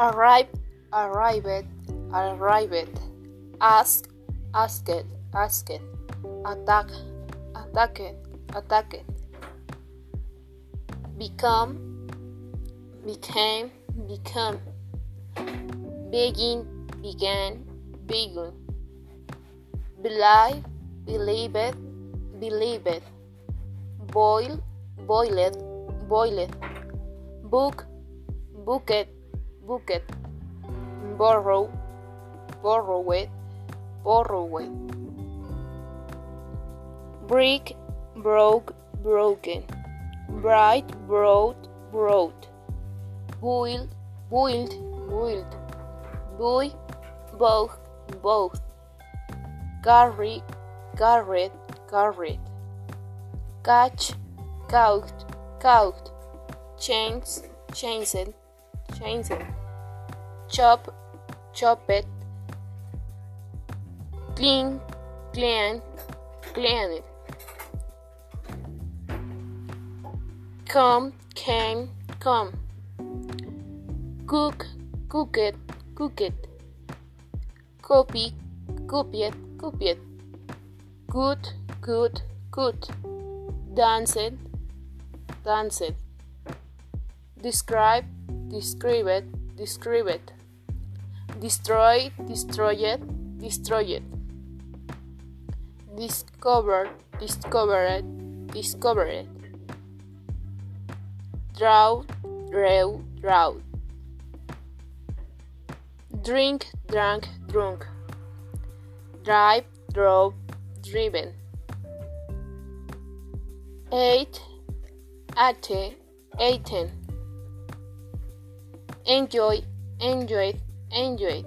arrive, arrived, arrived, ask, asked, asked, attack, attacked, attacked, become, became, become, begin, began, begun, believe, believed, believed, boil, boiled, boiled, book, booked, booked, borrow, borrowed, borrowed, brick, broke, broken, bright, brought, brought, boiled, boiled, boiled, boy, both, both, carry, carried, carried, catch, caught, caught, chains, changed, changed, chop, chop it. clean, clean, cleaned, come, came, come, cook, cooked, cooked, copy, copied, it. good, good, good, Dance it, dance it. describe, described, described, destroy, destroyed, destroyed, discover, discovered, discovered, draw, drew, draw, drink, drank, drunk, drive, drove, driven, ate, ate, eaten, enjoy, enjoyed, enjoyed,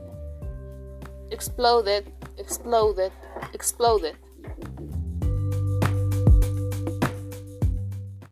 exploded, exploded, exploded.